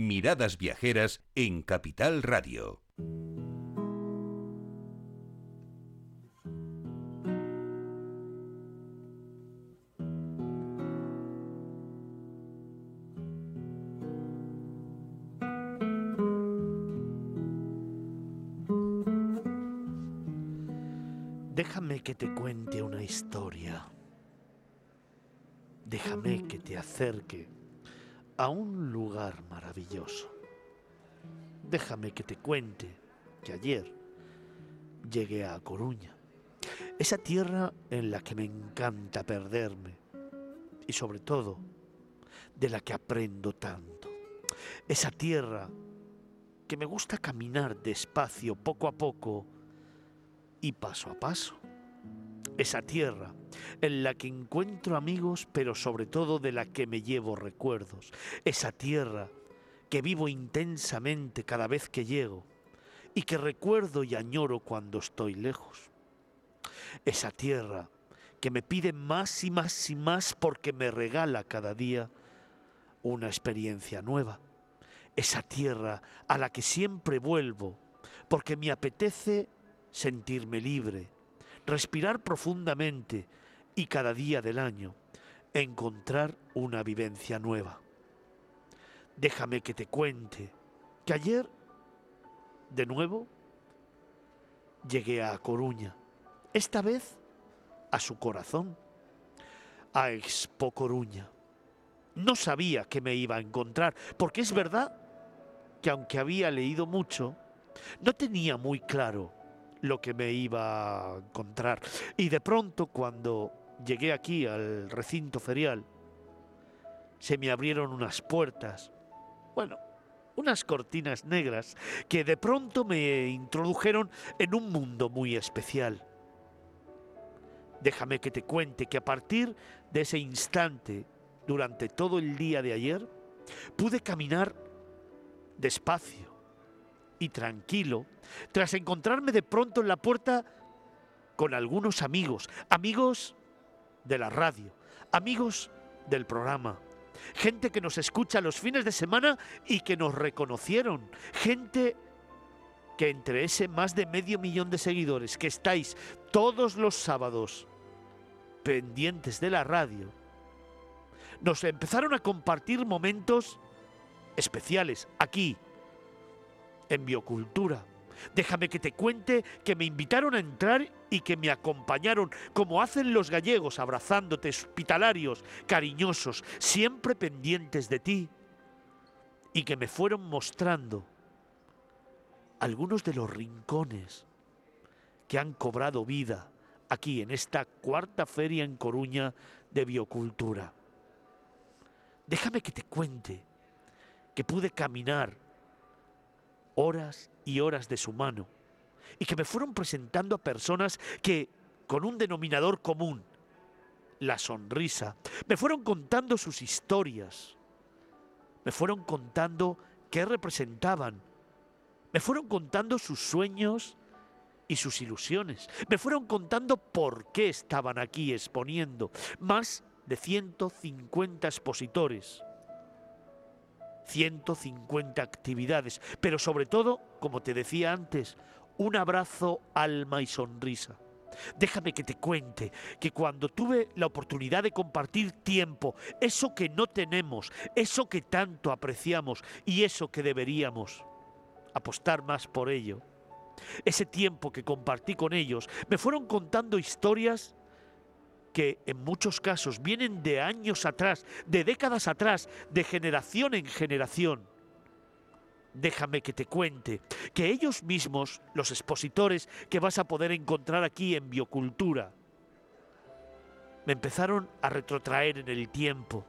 Miradas Viajeras en Capital Radio. Déjame que te cuente una historia. Déjame que te acerque a un lugar maravilloso. Déjame que te cuente que ayer llegué a Coruña, esa tierra en la que me encanta perderme y sobre todo de la que aprendo tanto. Esa tierra que me gusta caminar despacio, poco a poco y paso a paso. Esa tierra en la que encuentro amigos, pero sobre todo de la que me llevo recuerdos. Esa tierra que vivo intensamente cada vez que llego y que recuerdo y añoro cuando estoy lejos. Esa tierra que me pide más y más y más porque me regala cada día una experiencia nueva. Esa tierra a la que siempre vuelvo porque me apetece sentirme libre, respirar profundamente y cada día del año encontrar una vivencia nueva. Déjame que te cuente que ayer, de nuevo, llegué a Coruña, esta vez a su corazón, a Expo Coruña. No sabía que me iba a encontrar, porque es verdad que aunque había leído mucho, no tenía muy claro lo que me iba a encontrar. Y de pronto cuando llegué aquí al recinto ferial, se me abrieron unas puertas, bueno, unas cortinas negras que de pronto me introdujeron en un mundo muy especial. Déjame que te cuente que a partir de ese instante, durante todo el día de ayer, pude caminar despacio, y tranquilo, tras encontrarme de pronto en la puerta con algunos amigos, amigos de la radio, amigos del programa, gente que nos escucha los fines de semana y que nos reconocieron, gente que entre ese más de medio millón de seguidores que estáis todos los sábados pendientes de la radio, nos empezaron a compartir momentos especiales aquí en biocultura. Déjame que te cuente que me invitaron a entrar y que me acompañaron, como hacen los gallegos, abrazándote, hospitalarios, cariñosos, siempre pendientes de ti, y que me fueron mostrando algunos de los rincones que han cobrado vida aquí en esta cuarta feria en Coruña de biocultura. Déjame que te cuente que pude caminar horas y horas de su mano, y que me fueron presentando a personas que, con un denominador común, la sonrisa, me fueron contando sus historias, me fueron contando qué representaban, me fueron contando sus sueños y sus ilusiones, me fueron contando por qué estaban aquí exponiendo más de 150 expositores 150 actividades, pero sobre todo, como te decía antes, un abrazo, alma y sonrisa. Déjame que te cuente que cuando tuve la oportunidad de compartir tiempo, eso que no tenemos, eso que tanto apreciamos y eso que deberíamos apostar más por ello, ese tiempo que compartí con ellos, me fueron contando historias que en muchos casos vienen de años atrás, de décadas atrás, de generación en generación. Déjame que te cuente que ellos mismos, los expositores que vas a poder encontrar aquí en Biocultura, me empezaron a retrotraer en el tiempo.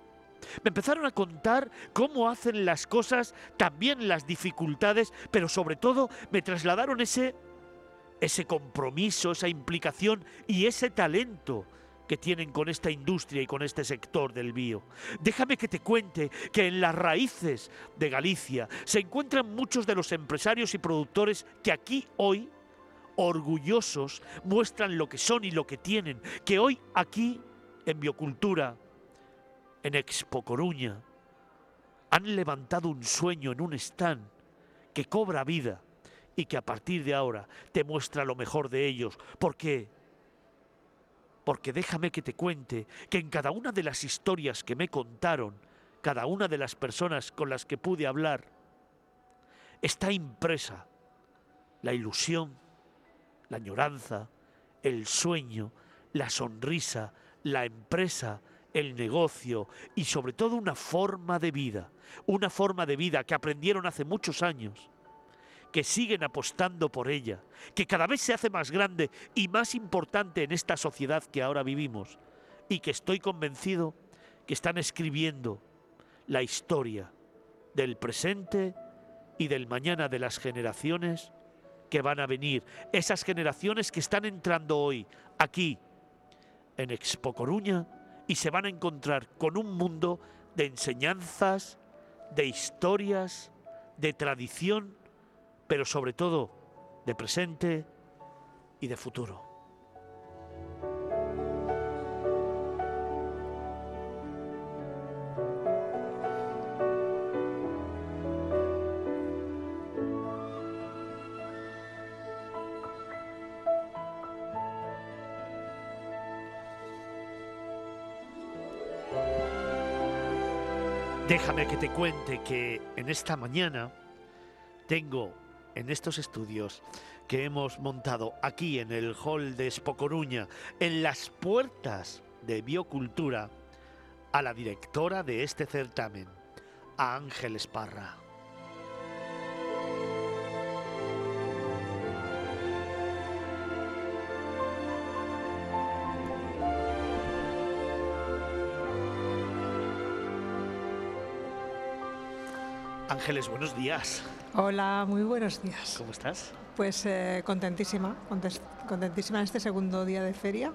Me empezaron a contar cómo hacen las cosas, también las dificultades, pero sobre todo me trasladaron ese ese compromiso, esa implicación y ese talento que tienen con esta industria y con este sector del bio. Déjame que te cuente que en las raíces de Galicia se encuentran muchos de los empresarios y productores que aquí hoy, orgullosos, muestran lo que son y lo que tienen, que hoy aquí, en Biocultura, en Expo Coruña, han levantado un sueño en un stand que cobra vida y que a partir de ahora te muestra lo mejor de ellos. ¿Por qué? Porque déjame que te cuente que en cada una de las historias que me contaron, cada una de las personas con las que pude hablar, está impresa la ilusión, la añoranza, el sueño, la sonrisa, la empresa, el negocio y sobre todo una forma de vida, una forma de vida que aprendieron hace muchos años, que siguen apostando por ella, que cada vez se hace más grande y más importante en esta sociedad que ahora vivimos y que estoy convencido que están escribiendo la historia del presente y del mañana de las generaciones que van a venir, esas generaciones que están entrando hoy aquí en Expo Coruña y se van a encontrar con un mundo de enseñanzas, de historias, de tradición, pero sobre todo de presente y de futuro. Déjame que te cuente que en esta mañana tengo en estos estudios que hemos montado aquí en el hall de Espocoruña, en las puertas de Biocultura, a la directora de este certamen, a Ángel Esparra. Ángeles, buenos días. Hola, muy buenos días. ¿Cómo estás? Pues eh, contentísima, contentísima en este segundo día de feria.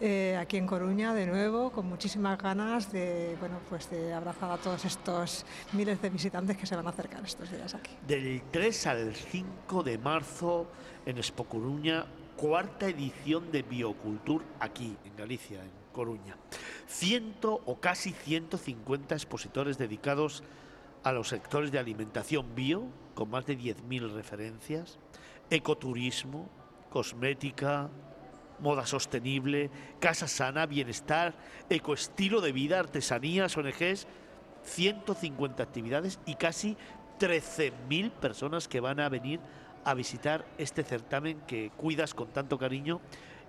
Eh, aquí en Coruña de nuevo, con muchísimas ganas de, bueno, pues de abrazar a todos estos miles de visitantes que se van a acercar estos días aquí. Del 3 al 5 de marzo en Expo Coruña, cuarta edición de Biocultur aquí en Galicia, en Coruña. Ciento o casi 150 expositores dedicados a los sectores de alimentación bio, con más de 10.000 referencias, ecoturismo, cosmética, moda sostenible, casa sana, bienestar, ecoestilo de vida, artesanías, ONGs, 150 actividades y casi 13.000 personas que van a venir a visitar este certamen que cuidas con tanto cariño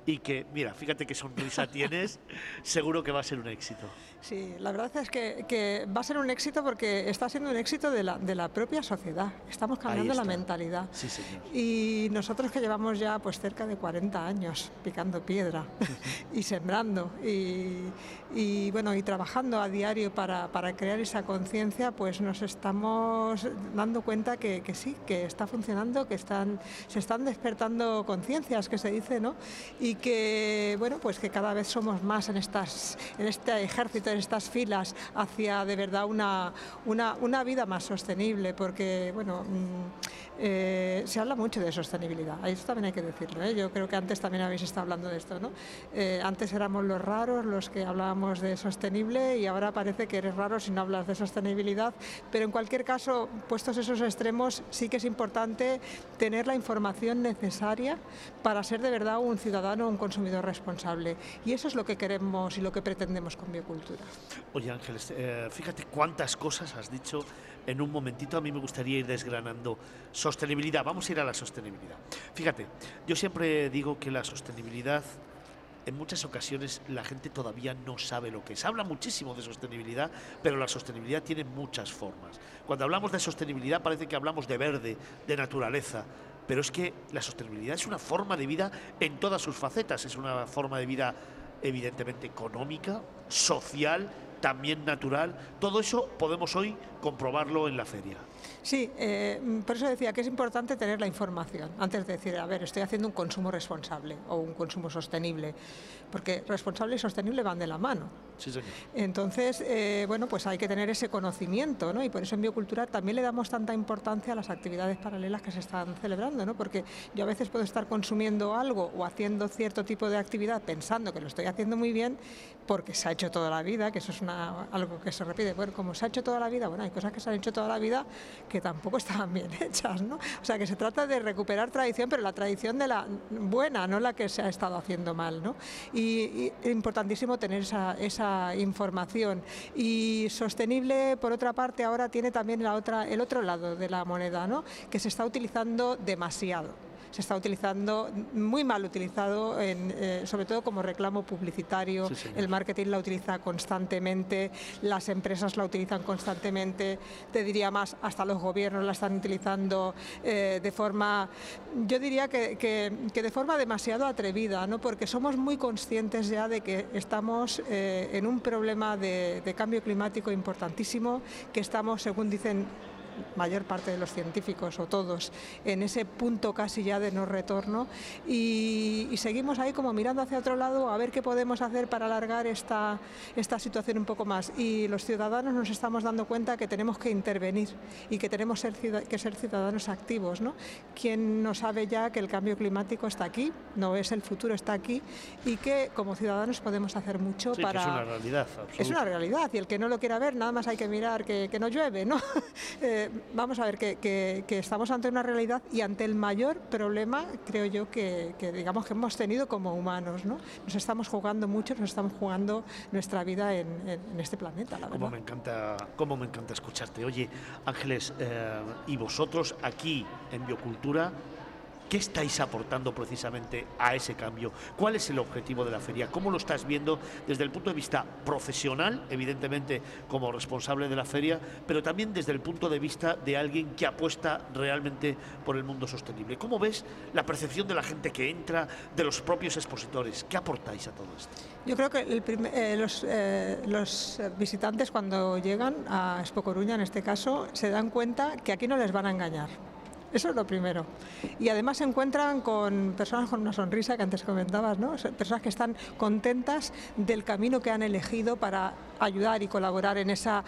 y que, mira, fíjate qué sonrisa tienes, seguro que va a ser un éxito. Sí, la verdad es que, va a ser un éxito porque está siendo un éxito de la, de la propia sociedad. Estamos cambiando la mentalidad. Sí, señor. Y nosotros que llevamos ya pues cerca de 40 años picando piedra y sembrando y, bueno, y trabajando a diario para, crear esa conciencia, pues nos estamos dando cuenta que, que, sí, que está funcionando, que están, se están despertando conciencias, que se dice, ¿no? Y que, bueno, pues que cada vez somos más en, estas, en este ejército en estas filas hacia de verdad una, una, una vida más sostenible, porque bueno, mm, eh, se habla mucho de sostenibilidad, eso también hay que decirlo. ¿eh? Yo creo que antes también habéis estado hablando de esto. ¿no? Eh, antes éramos los raros los que hablábamos de sostenible y ahora parece que eres raro si no hablas de sostenibilidad, pero en cualquier caso, puestos esos extremos, sí que es importante tener la información necesaria para ser de verdad un ciudadano, un consumidor responsable. Y eso es lo que queremos y lo que pretendemos con Biocultura. Oye Ángeles, fíjate cuántas cosas has dicho en un momentito. A mí me gustaría ir desgranando Sostenibilidad, vamos a ir a la sostenibilidad. Fíjate, yo siempre digo que la sostenibilidad, en muchas ocasiones la gente todavía no sabe lo que es. Habla muchísimo de sostenibilidad, pero la sostenibilidad tiene muchas formas. Cuando hablamos de sostenibilidad parece que hablamos de verde, de naturaleza, pero es que la sostenibilidad es una forma de vida en todas sus facetas. Es una forma de vida evidentemente económica, social, también natural. Todo eso podemos hoy comprobarlo en la feria. Sí, eh, por eso decía que es importante tener la información antes de decir, a ver, estoy haciendo un consumo responsable o un consumo sostenible, porque responsable y sostenible van de la mano. Sí, señor. Entonces, eh, bueno, pues hay que tener ese conocimiento, ¿no? Y por eso en Biocultura también le damos tanta importancia a las actividades paralelas que se están celebrando, ¿no? Porque yo a veces puedo estar consumiendo algo o haciendo cierto tipo de actividad pensando que lo estoy haciendo muy bien porque se ha hecho toda la vida, que eso es una, algo que se repite. Bueno, como se ha hecho toda la vida, bueno, hay cosas que se han hecho toda la vida que tampoco estaban bien hechas, ¿no? O sea, que se trata de recuperar tradición, pero la tradición de la buena, no la que se ha estado haciendo mal, ¿no? Y, es importantísimo tener esa, esa información. Y sostenible, por otra parte, ahora tiene también la otra, el otro lado de la moneda, ¿no? Que se está utilizando demasiado se está utilizando, muy mal utilizado, eh, sobre todo como reclamo publicitario. el marketing la utiliza constantemente, las empresas la utilizan constantemente, te diría más, hasta los gobiernos la están utilizando eh, de forma, yo diría que, de forma demasiado atrevida, ¿no? porque somos muy conscientes ya de que estamos eh, en un problema de cambio climático importantísimo, que estamos, según dicen mayor parte de los científicos o todos en ese punto casi ya de no retorno y, seguimos ahí como mirando hacia otro lado a ver qué podemos hacer para alargar esta, esta situación un poco más y los ciudadanos nos estamos dando cuenta que tenemos que intervenir y que tenemos que ser ciudadanos activos. ¿no? ¿Quién no sabe ya que el cambio climático está aquí? No es el futuro, está aquí y que como ciudadanos podemos hacer mucho para... es una realidad. Es una realidad y el que no lo quiera ver nada más hay que mirar que, que no llueve. ¿no? Eh, vamos a ver, que, estamos ante una realidad y ante el mayor problema, creo yo, que, digamos que hemos tenido como humanos. ¿no? Nos estamos jugando mucho, nos estamos jugando nuestra vida en, este planeta, la Como me encanta, cómo me encanta escucharte. Oye, Ángeles, eh, y vosotros aquí en Biocultura, ¿Qué estáis aportando precisamente a ese cambio? ¿Cuál es el objetivo de la feria? ¿Cómo lo estás viendo desde el punto de vista profesional, evidentemente como responsable de la feria, pero también desde el punto de vista de alguien que apuesta realmente por el mundo sostenible? ¿Cómo ves la percepción de la gente que entra, de los propios expositores? ¿Qué aportáis a todo esto? Yo creo que eh, los, eh, los visitantes cuando llegan a Expo Coruña, en este caso, se dan cuenta que aquí no les van a engañar eso es lo primero. Y además se encuentran con personas con una sonrisa que antes comentabas, ¿no? Personas que están contentas del camino que han elegido para ayudar y colaborar en esa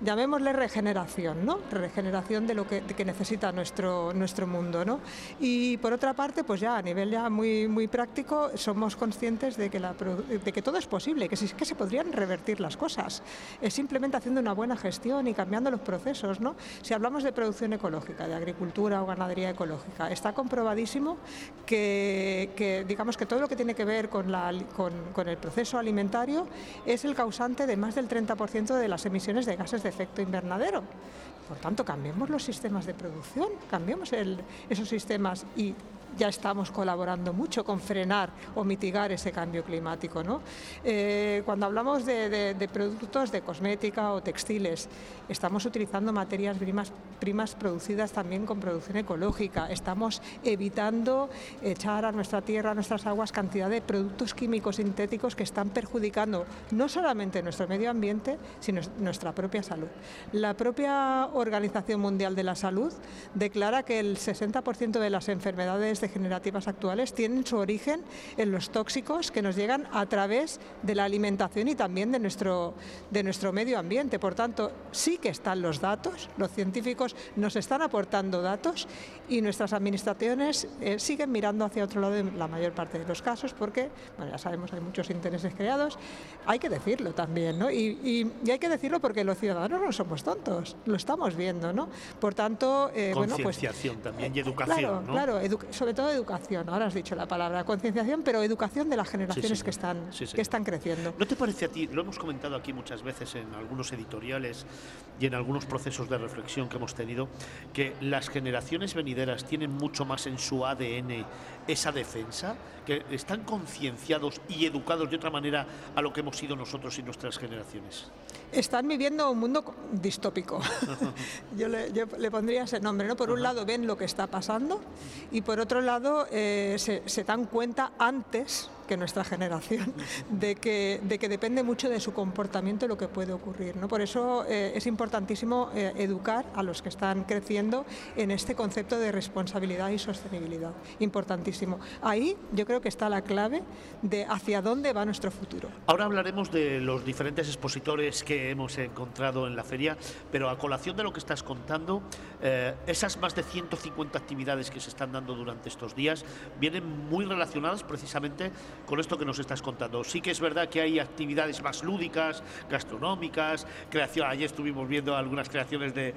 llamémosle regeneración, ¿no? Regeneración de lo que, necesita nuestro, nuestro mundo, ¿no? Y por otra parte, pues ya a nivel ya muy, muy práctico, somos conscientes de que, la, de que todo es posible, que, que se podrían revertir las cosas. Es simplemente haciendo una buena gestión y cambiando los procesos, ¿no? Si hablamos de producción ecológica, de agricultura o ganadería ecológica, está comprobadísimo que, digamos que todo lo que tiene que ver con, la, con, con el proceso alimentario es el causante de más del 30% de las emisiones de gases de efecto invernadero. Por tanto, cambiemos los sistemas de producción, cambiemos esos sistemas y ya estamos colaborando mucho con frenar o mitigar ese cambio climático. ¿no? Eh, cuando hablamos de, productos de cosmética o textiles, estamos utilizando materias primas, primas producidas también con producción ecológica, estamos evitando echar a nuestra tierra, a nuestras aguas, cantidad de productos químicos sintéticos que están perjudicando no solamente nuestro medio ambiente, sino nuestra propia salud. La propia Organización Mundial de la Salud declara que el 60% de las enfermedades degenerativas actuales tienen su origen en los tóxicos que nos llegan a través de la alimentación y también de nuestro, de nuestro medio ambiente. Por tanto, sí que están los datos, los científicos nos están aportando datos y nuestras administraciones eh, siguen mirando hacia otro lado en la mayor parte de los casos porque, bueno, ya sabemos, hay muchos intereses creados. Hay que decirlo también, ¿no? Y, hay que decirlo porque los ciudadanos no somos tontos, lo estamos viendo, ¿no? Por tanto, eh, bueno, pues... también y educación, claro, Claro, sobre todo educación, ahora has dicho la palabra, concienciación, pero educación de las generaciones que, están, que están creciendo. ¿No te parece a ti, lo hemos comentado aquí muchas veces en algunos editoriales y en algunos procesos de reflexión que hemos tenido, que las generaciones venideras tienen mucho más en su ADN esa defensa, que están concienciados y educados de otra manera a lo que hemos sido nosotros y nuestras generaciones? Están viviendo un mundo distópico. yo, le, yo, le, pondría ese nombre, ¿no? Por un lado ven lo que está pasando y por otro lado eh, se, dan cuenta antes que nuestra generación, de que, de que depende mucho de su comportamiento lo que puede ocurrir. ¿no? Por eso eh, es importantísimo eh, educar a los que están creciendo en este concepto de responsabilidad y sostenibilidad. Importantísimo. Ahí yo creo que está la clave de hacia dónde va nuestro futuro. Ahora hablaremos de los diferentes expositores que hemos encontrado en la feria, pero a colación de lo que estás contando, eh, esas más de 150 actividades que se están dando durante estos días vienen muy relacionadas precisamente con esto que nos estás contando. Sí que es verdad que hay actividades más lúdicas, gastronómicas, creación. Ayer estuvimos viendo algunas creaciones de,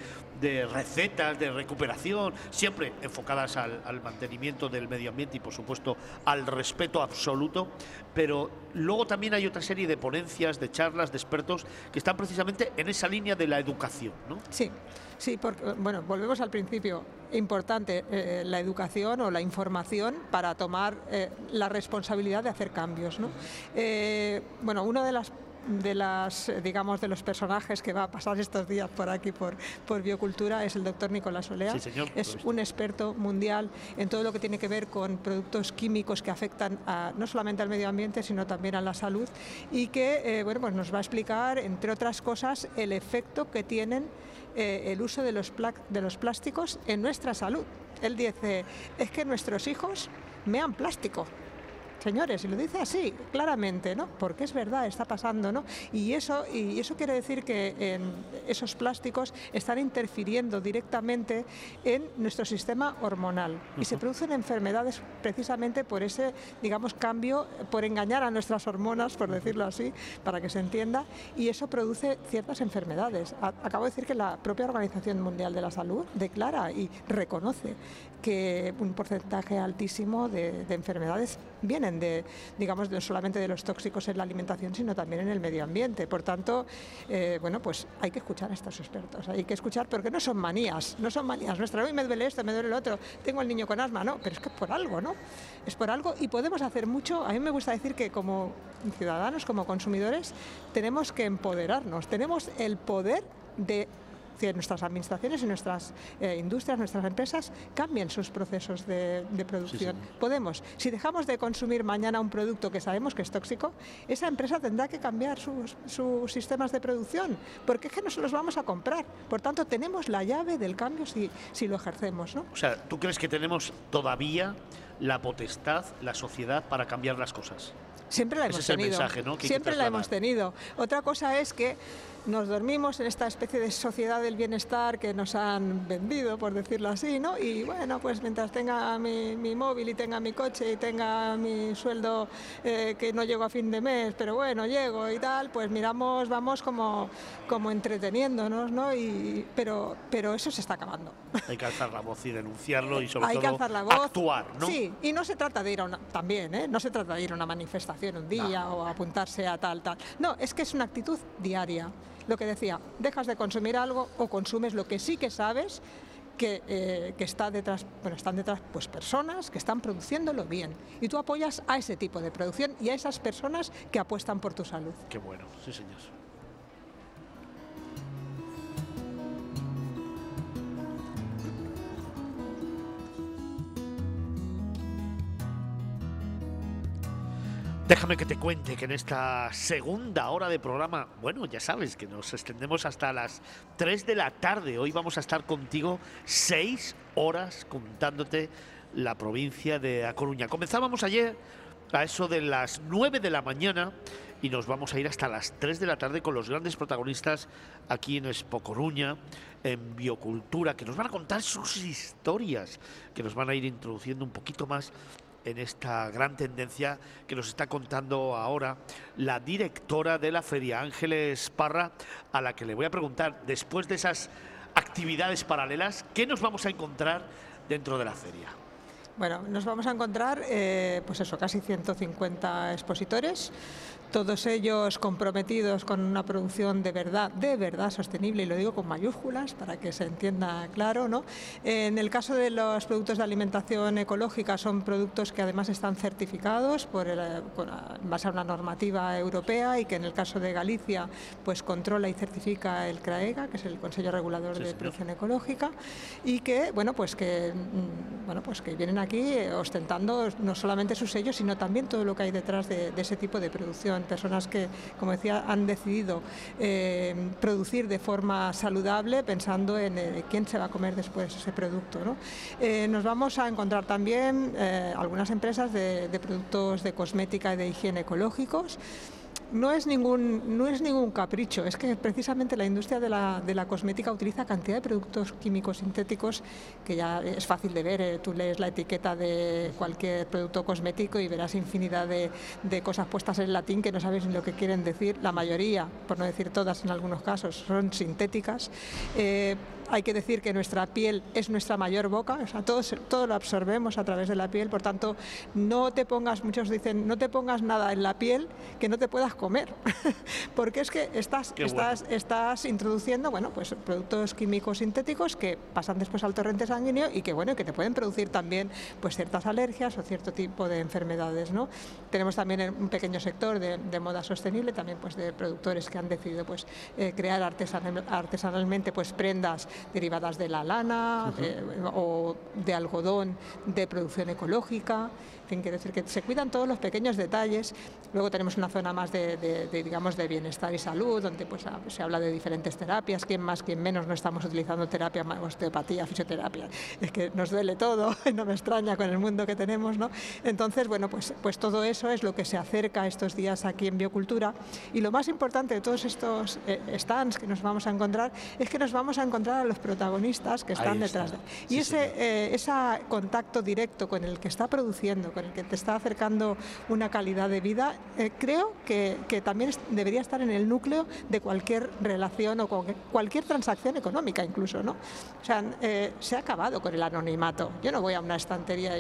recetas, de recuperación, siempre enfocadas al, al mantenimiento del medio ambiente y, por supuesto, al respeto absoluto. Pero luego también hay otra serie de ponencias, de charlas, de expertos que están precisamente en esa línea de la educación, ¿no? Sí. Sí, porque, bueno, volvemos al principio. Importante eh, la educación o la información para tomar eh, la responsabilidad de hacer cambios. ¿no? Eh, bueno, una de las de las digamos de los personajes que va a pasar estos días por aquí por, por biocultura es el doctor Nicolás Olea. es un experto mundial en todo lo que tiene que ver con productos químicos que afectan a, no solamente al medio ambiente sino también a la salud y que bueno pues nos va a explicar entre otras cosas el efecto que tienen eh, el uso de los, de los plásticos en nuestra salud. Él dice, es que nuestros hijos mean plástico señores, y lo dice así, claramente, ¿no? Porque es verdad, está pasando, ¿no? Y eso, y eso quiere decir que esos plásticos están interfiriendo directamente en nuestro sistema hormonal y se producen enfermedades precisamente por ese, digamos, cambio, por engañar a nuestras hormonas, por decirlo así, para que se entienda, y eso produce ciertas enfermedades. Acabo de decir que la propia Organización Mundial de la Salud declara y reconoce que un porcentaje altísimo de, enfermedades vienen de, digamos, no solamente de los tóxicos en la alimentación, sino también en el medio ambiente. Por tanto, eh, bueno, pues hay que escuchar a estos expertos, hay que escuchar porque no son manías, no son manías. Nuestra, hoy me duele esto, me duele el otro, tengo el niño con asma, no, pero es que es por algo, ¿no? Es por algo y podemos hacer mucho. A mí me gusta decir que como ciudadanos, como consumidores, tenemos que empoderarnos, tenemos el poder de que nuestras administraciones y nuestras eh, industrias, nuestras empresas cambien sus procesos de, producción. Podemos, si dejamos de consumir mañana un producto que sabemos que es tóxico, esa empresa tendrá que cambiar sus, sistemas de producción, porque es que no se los vamos a comprar. Por tanto, tenemos la llave del cambio si, si lo ejercemos. ¿no? O sea, ¿tú crees que tenemos todavía la potestad, la sociedad para cambiar las cosas? Siempre la hemos tenido. Siempre la hemos tenido. Otra cosa es que nos dormimos en esta especie de sociedad del bienestar que nos han vendido, por decirlo así, ¿no? Y bueno, pues mientras tenga mi, móvil y tenga mi coche y tenga mi sueldo eh, que no llego a fin de mes, pero bueno, llego y tal, pues miramos, vamos como, como entreteniéndonos, ¿no? Y, pero, pero eso se está acabando. Hay que alzar la voz y denunciarlo y sobre todo actuar, ¿no? Sí, y no se trata de ir a una, también, ¿eh? No se trata de ir a una manifestación un día o apuntarse a tal, tal. No, es que es una actitud diaria lo que decía, dejas de consumir algo o consumes lo que sí que sabes que, eh, está detrás, bueno, están detrás pues personas que están produciéndolo bien. Y tú apoyas a ese tipo de producción y a esas personas que apuestan por tu salud. Qué bueno, sí señor. Déjame que te cuente que en esta segunda hora de programa, bueno, ya sabes que nos extendemos hasta las 3 de la tarde. Hoy vamos a estar contigo 6 horas contándote la provincia de A Coruña. Comenzábamos ayer a eso de las 9 de la mañana y nos vamos a ir hasta las 3 de la tarde con los grandes protagonistas aquí en Expo Coruña, en Biocultura, que nos van a contar sus historias, que nos van a ir introduciendo un poquito más en esta gran tendencia que nos está contando ahora la directora de la feria, Ángeles Parra, a la que le voy a preguntar, después de esas actividades paralelas, ¿qué nos vamos a encontrar dentro de la feria? Bueno, nos vamos a encontrar, eh, pues eso, casi 150 expositores, todos ellos comprometidos con una producción de verdad, de verdad sostenible, y lo digo con mayúsculas para que se entienda claro. ¿no? En el caso de los productos de alimentación ecológica, son productos que además están certificados por el, en base a una normativa europea y que en el caso de Galicia pues controla y certifica el CRAEGA, que es el Consejo Regulador de Producción Ecológica, y que bueno pues que mm, bueno pues que vienen aquí ostentando no solamente su sello, sino también todo lo que hay detrás de, ese tipo de producción. Personas que, como decía, han decidido eh, producir de forma saludable pensando en eh, quién se va a comer después ese producto. Eh, nos vamos a encontrar también algunas empresas de, de productos de cosmética y de higiene ecológicos no es ningún, no es ningún capricho, es que precisamente la industria de la, de la cosmética utiliza cantidad de productos químicos sintéticos que ya es fácil de ver. Eh, tú lees la etiqueta de cualquier producto cosmético y verás infinidad de, de, cosas puestas en latín que no sabes ni lo que quieren decir. La mayoría, por no decir todas en algunos casos, son sintéticas. Eh, hay que decir que nuestra piel es nuestra mayor boca, o sea, todo, todo lo absorbemos a través de la piel, por tanto, no te pongas, muchos dicen, no te pongas nada en la piel que no te puedas comer, porque es que estás, estás, estás introduciendo, bueno, pues productos químicos sintéticos que pasan después al torrente sanguíneo y que, bueno, que te pueden producir también pues ciertas alergias o cierto tipo de enfermedades, ¿no? Tenemos también un pequeño sector de, moda sostenible, también pues de productores que han decidido pues eh, crear artesanalmente pues prendas derivadas de la lana o de algodón de producción ecológica quiere decir que se cuidan todos los pequeños detalles. Luego tenemos una zona más de, digamos, de bienestar y salud, donde pues, se habla de diferentes terapias, quién más, quién menos, no estamos utilizando terapia, osteopatía, fisioterapia. Es que nos duele todo, no me extraña con el mundo que tenemos, ¿no? Entonces, bueno, pues, pues todo eso es lo que se acerca estos días aquí en Biocultura. Y lo más importante de todos estos eh, stands que nos vamos a encontrar es que nos vamos a encontrar a los protagonistas que están detrás de. Y ese, eh, ese contacto directo con el que está produciendo, el que te está acercando una calidad de vida, eh, creo que, también debería estar en el núcleo de cualquier relación o cualquier transacción económica incluso, ¿no? O sea, eh, se ha acabado con el anonimato. Yo no voy a una estantería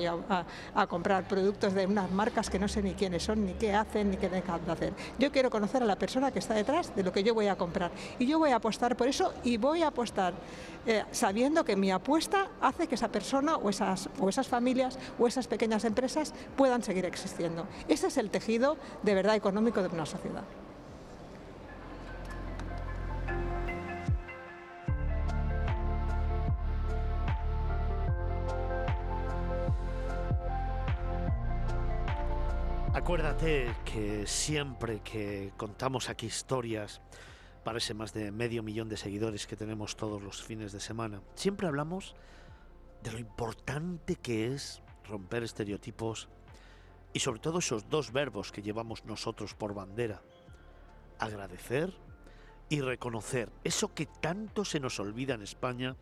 a, comprar productos de unas marcas que no sé ni quiénes son, ni qué hacen, ni qué dejan de hacer. Yo quiero conocer a la persona que está detrás de lo que yo voy a comprar. Y yo voy a apostar por eso y voy a apostar eh, sabiendo que mi apuesta hace que esa persona o esas, o esas familias o esas pequeñas empresas puedan seguir existiendo. Ese es el tejido de verdad económico de una sociedad. Acuérdate que siempre que contamos aquí historias para ese más de medio millón de seguidores que tenemos todos los fines de semana, siempre hablamos de lo importante que es romper estereotipos y sobre todo esos dos verbos que llevamos nosotros por bandera, agradecer y reconocer eso que tanto se nos olvida en España,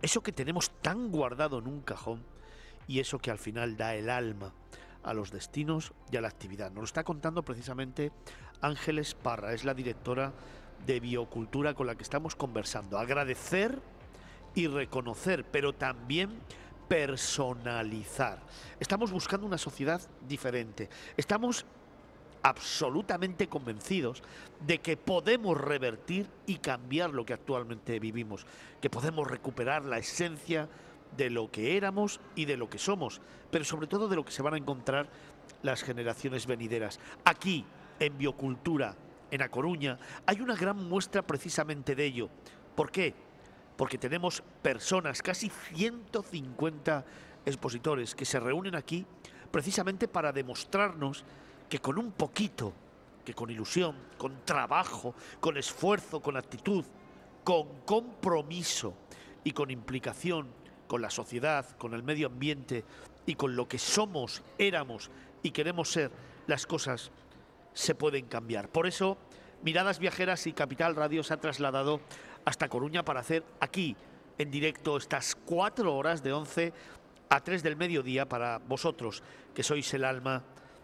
eso que tenemos tan guardado en un cajón y eso que al final da el alma a los destinos y a la actividad. Nos lo está contando precisamente Ángeles Parra, es la directora de Biocultura con la que estamos conversando. Agradecer y reconocer, pero también personalizar. Estamos buscando una sociedad diferente. Estamos absolutamente convencidos de que podemos revertir y cambiar lo que actualmente vivimos, que podemos recuperar la esencia de lo que éramos y de lo que somos, pero sobre todo de lo que se van a encontrar las generaciones venideras. Aquí, en Biocultura, en A Coruña, hay una gran muestra precisamente de ello. ¿Por qué? Porque tenemos personas, casi 150 expositores que se reúnen aquí precisamente para demostrarnos que con un poquito, que con ilusión, con trabajo, con esfuerzo, con actitud, con compromiso y con implicación con la sociedad, con el medio ambiente y con lo que somos, éramos y queremos ser, las cosas se pueden cambiar. Por eso, Miradas Viajeras y Capital Radio se ha trasladado hasta Coruña para hacer aquí en directo estas cuatro horas de 11 a 3 del mediodía para vosotros, que sois el alma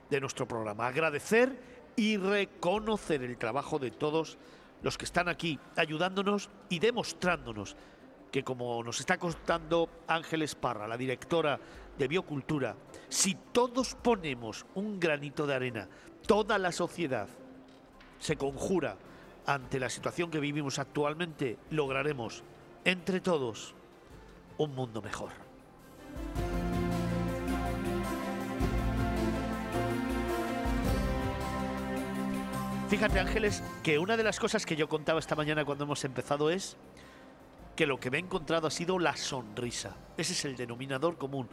de nuestro programa. Agradecer y reconocer el trabajo de todos los que están aquí ayudándonos y demostrándonos que como nos está contando Ángeles Parra, la directora de Biocultura, si todos ponemos un granito de arena, toda la sociedad, se conjura ante la situación que vivimos actualmente, lograremos entre todos un mundo mejor. Fíjate Ángeles que una de las cosas que yo contaba esta mañana cuando hemos empezado es que lo que me he encontrado ha sido la sonrisa. Ese es el denominador común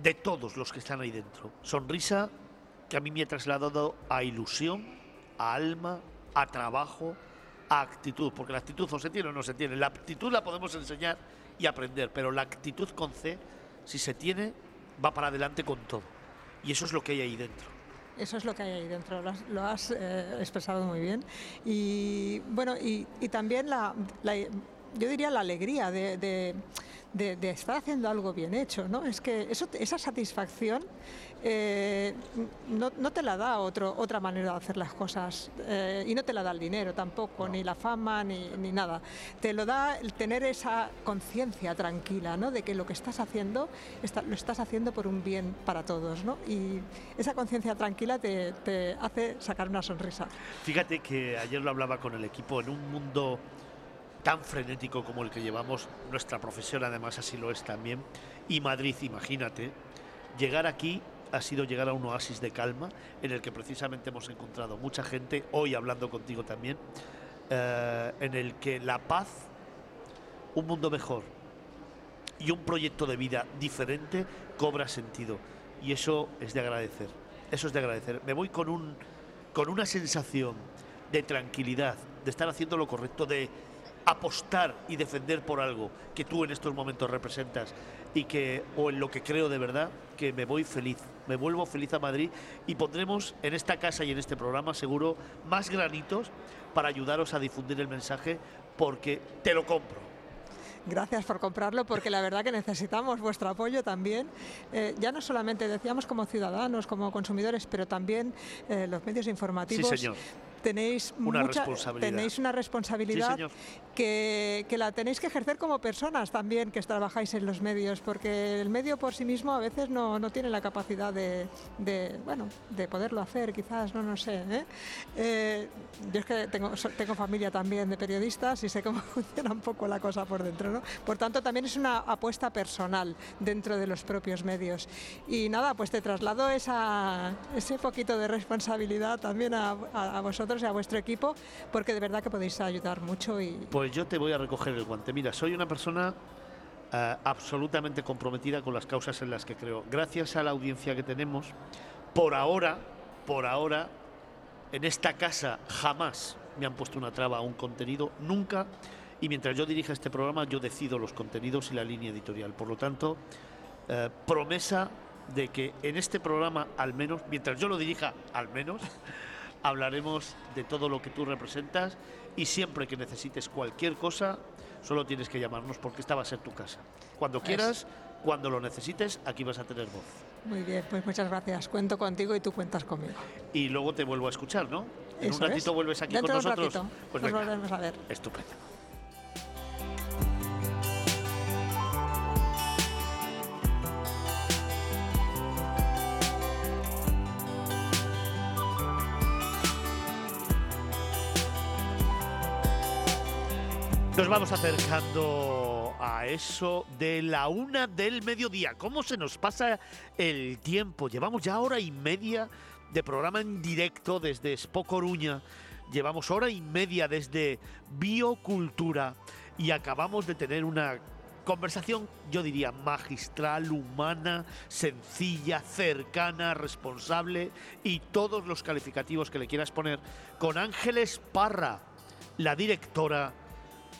de todos los que están ahí dentro. Sonrisa que a mí me ha trasladado a ilusión, a alma, a trabajo, a actitud, porque la actitud o se tiene o no se tiene. La actitud la podemos enseñar y aprender, pero la actitud con C, si se tiene, va para adelante con todo. Y eso es lo que hay ahí dentro. Eso es lo que hay ahí dentro, lo has, eh, expresado muy bien. Y bueno, y, también la, yo diría la alegría de de, estar haciendo algo bien hecho, ¿no? Es que eso, esa satisfacción eh, no, te la da otro, otra manera de hacer las cosas eh, y no te la da el dinero tampoco, ni la fama, ni, nada. Te lo da el tener esa conciencia tranquila, ¿no? De que lo que estás haciendo lo estás haciendo por un bien para todos, ¿no? Y esa conciencia tranquila te, te hace sacar una sonrisa. Fíjate que ayer lo hablaba con el equipo en un mundo tan frenético como el que llevamos, nuestra profesión además así lo es también, y Madrid, imagínate, llegar aquí ha sido llegar a un oasis de calma en el que precisamente hemos encontrado mucha gente, hoy hablando contigo también, eh, en el que la paz, un mundo mejor y un proyecto de vida diferente cobra sentido. Y eso es de agradecer, eso es de agradecer. Me voy con, un, con una sensación de tranquilidad, de estar haciendo lo correcto, de apostar y defender por algo que tú en estos momentos representas y que o en lo que creo de verdad que me voy feliz, me vuelvo feliz a Madrid y pondremos en esta casa y en este programa seguro más granitos para ayudaros a difundir el mensaje porque te lo compro. Gracias por comprarlo porque la verdad que necesitamos vuestro apoyo también. Eh, ya no solamente decíamos como ciudadanos, como consumidores, pero también eh, los medios informativos. Sí, señor tenéis una responsabilidad, tenéis una responsabilidad que, que, la tenéis que ejercer como personas también que trabajáis en los medios, porque el medio por sí mismo a veces no, no tiene la capacidad de, de, bueno, de poderlo hacer, quizás, no, no sé. ¿eh? Eh, yo es que tengo, tengo familia también de periodistas y sé cómo funciona un poco la cosa por dentro. ¿no? Por tanto, también es una apuesta personal dentro de los propios medios. Y nada, pues te traslado esa, ese poquito de responsabilidad también a, a vosotros y a vuestro equipo, porque de verdad que podéis ayudar mucho. Y... Pues yo te voy a recoger el guante. Mira, soy una persona eh, absolutamente comprometida con las causas en las que creo. Gracias a la audiencia que tenemos, por ahora, por ahora, en esta casa jamás me han puesto una traba a un contenido, nunca. Y mientras yo dirija este programa, yo decido los contenidos y la línea editorial. Por lo tanto, eh, promesa de que en este programa, al menos, mientras yo lo dirija, al menos, hablaremos de todo lo que tú representas y siempre que necesites cualquier cosa, solo tienes que llamarnos porque esta va a ser tu casa. Cuando quieras, cuando lo necesites, aquí vas a tener voz. Muy bien, pues muchas gracias. Cuento contigo y tú cuentas conmigo. Y luego te vuelvo a escuchar, ¿no? En un ratito vuelves aquí con nosotros. pues nos volvemos a ver. Estupendo. Nos vamos acercando a eso de la una del mediodía. ¿Cómo se nos pasa el tiempo? Llevamos ya hora y media de programa en directo desde Expo Coruña. Llevamos hora y media desde Biocultura y acabamos de tener una conversación, yo diría, magistral, humana, sencilla, cercana, responsable y todos los calificativos que le quieras poner con Ángeles Parra, la directora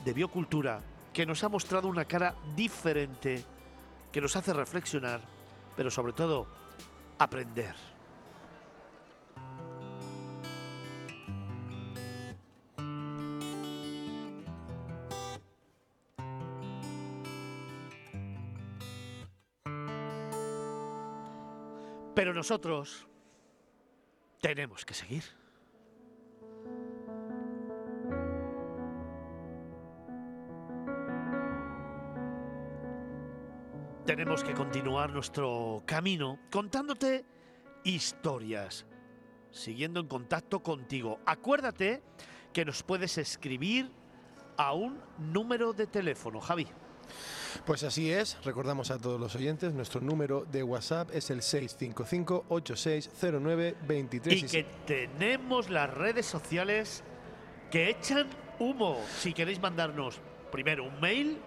de biocultura que nos ha mostrado una cara diferente, que nos hace reflexionar, pero sobre todo aprender. Pero nosotros tenemos que seguir. Tenemos que continuar nuestro camino contándote historias, siguiendo en contacto contigo. Acuérdate que nos puedes escribir a un número de teléfono, Javi. Pues así es, recordamos a todos los oyentes, nuestro número de WhatsApp es el 655-8609-23. Y que tenemos las redes sociales que echan humo. Si queréis mandarnos primero un mail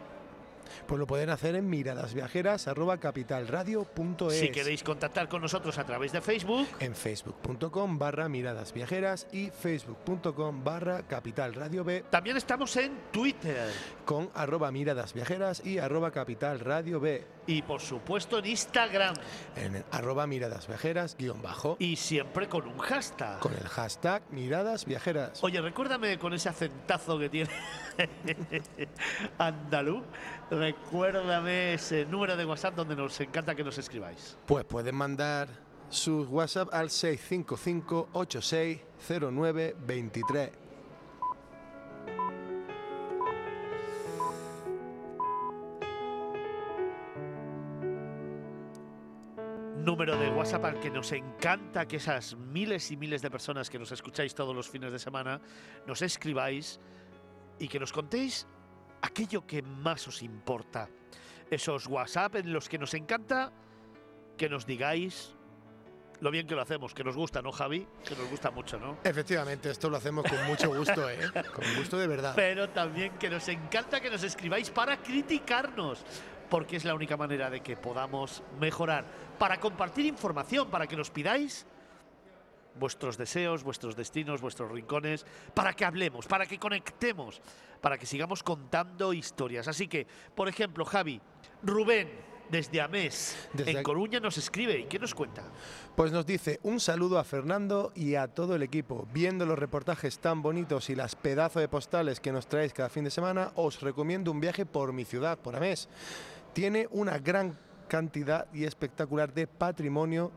pues lo pueden hacer en miradasviajeras.capitalradio.es. Si queréis contactar con nosotros a través de Facebook. En facebook.com barra miradasviajeras y facebook.com barra capitalradio B. También estamos en Twitter. Con arroba miradasviajeras y arroba capitalradio B. Y por supuesto en Instagram. En arroba miradasviajeras guion bajo. Y siempre con un hashtag. Con el hashtag miradasviajeras. Oye, recuérdame con ese acentazo que tiene andaluz recuérdame ese número de WhatsApp donde nos encanta que nos escribáis. Pues pueden mandar su WhatsApp al 655 860923. Número de WhatsApp al que nos encanta que esas miles y miles de personas que nos escucháis todos los fines de semana nos escribáis y que nos contéis aquello que más os importa. Esos WhatsApp en los que nos encanta que nos digáis lo bien que lo hacemos, que nos gusta, ¿no, Javi? Que nos gusta mucho, ¿no? Efectivamente, esto lo hacemos con mucho gusto, ¿eh? Con gusto de verdad. Pero también que nos encanta que nos escribáis para criticarnos, porque es la única manera de que podamos mejorar, para compartir información, para que nos pidáis vuestros deseos, vuestros destinos, vuestros rincones, para que hablemos, para que conectemos, para que sigamos contando historias. Así que, por ejemplo, Javi, Rubén, desde Amés, en Coruña, nos escribe. ¿Y qué nos cuenta? Pues nos dice un saludo a Fernando y a todo el equipo. Viendo los reportajes tan bonitos y las pedazos de postales que nos traéis cada fin de semana, os recomiendo un viaje por mi ciudad, por Amés. Tiene una gran cantidad y espectacular de patrimonio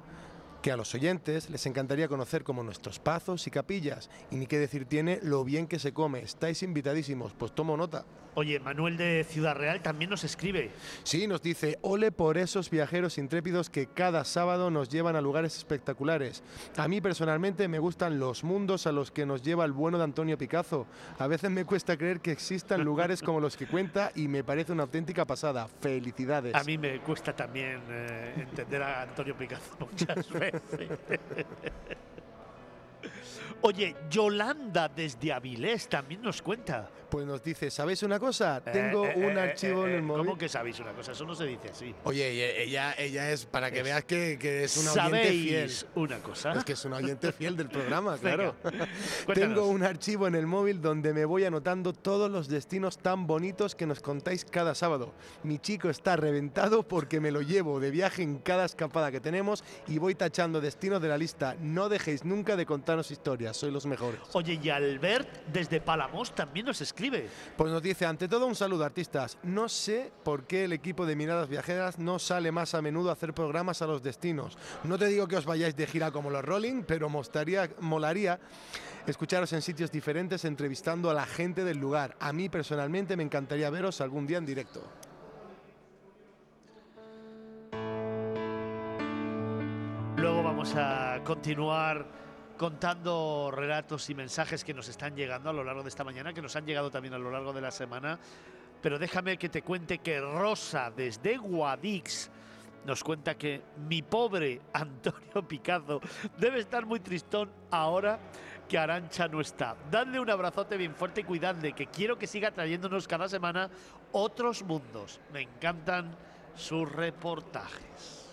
que a los oyentes les encantaría conocer como nuestros pazos y capillas. Y ni qué decir tiene lo bien que se come. Estáis invitadísimos, pues tomo nota. Oye, Manuel de Ciudad Real también nos escribe. Sí, nos dice, ole por esos viajeros intrépidos que cada sábado nos llevan a lugares espectaculares. A mí personalmente me gustan los mundos a los que nos lleva el bueno de Antonio Picazo. A veces me cuesta creer que existan lugares como los que cuenta y me parece una auténtica pasada. Felicidades. A mí me cuesta también eh, entender a Antonio Picazo muchas veces. Oye, Yolanda desde Avilés también nos cuenta. Pues nos dice, ¿sabéis una cosa? Eh, Tengo eh, un eh, archivo en el móvil. ¿Cómo que sabéis una cosa? Eso no se dice así. Oye, ella, ella es, para que veas que, es una oyente fiel. una cosa? Es que es una oyente fiel del programa, claro. Tengo un archivo en el móvil donde me voy anotando todos los destinos tan bonitos que nos contáis cada sábado. Mi chico está reventado porque me lo llevo de viaje en cada escapada que tenemos y voy tachando destinos de la lista. No dejéis nunca de contarnos historias, soy los mejores. Oye, y Albert desde Palamos también nos escribe pues nos dice, ante todo un saludo artistas. No sé por qué el equipo de Miradas Viajeras no sale más a menudo a hacer programas a los destinos. No te digo que os vayáis de gira como los Rolling, pero mostraría, molaría escucharos en sitios diferentes entrevistando a la gente del lugar. A mí personalmente me encantaría veros algún día en directo. Luego vamos a continuar contando relatos y mensajes que nos están llegando a lo largo de esta mañana, que nos han llegado también a lo largo de la semana. Pero déjame que te cuente que Rosa, desde Guadix, nos cuenta que mi pobre Antonio Picazo debe estar muy tristón ahora que Arancha no está. Dadle un abrazote bien fuerte y cuidadle, que quiero que siga trayéndonos cada semana otros mundos. Me encantan sus reportajes.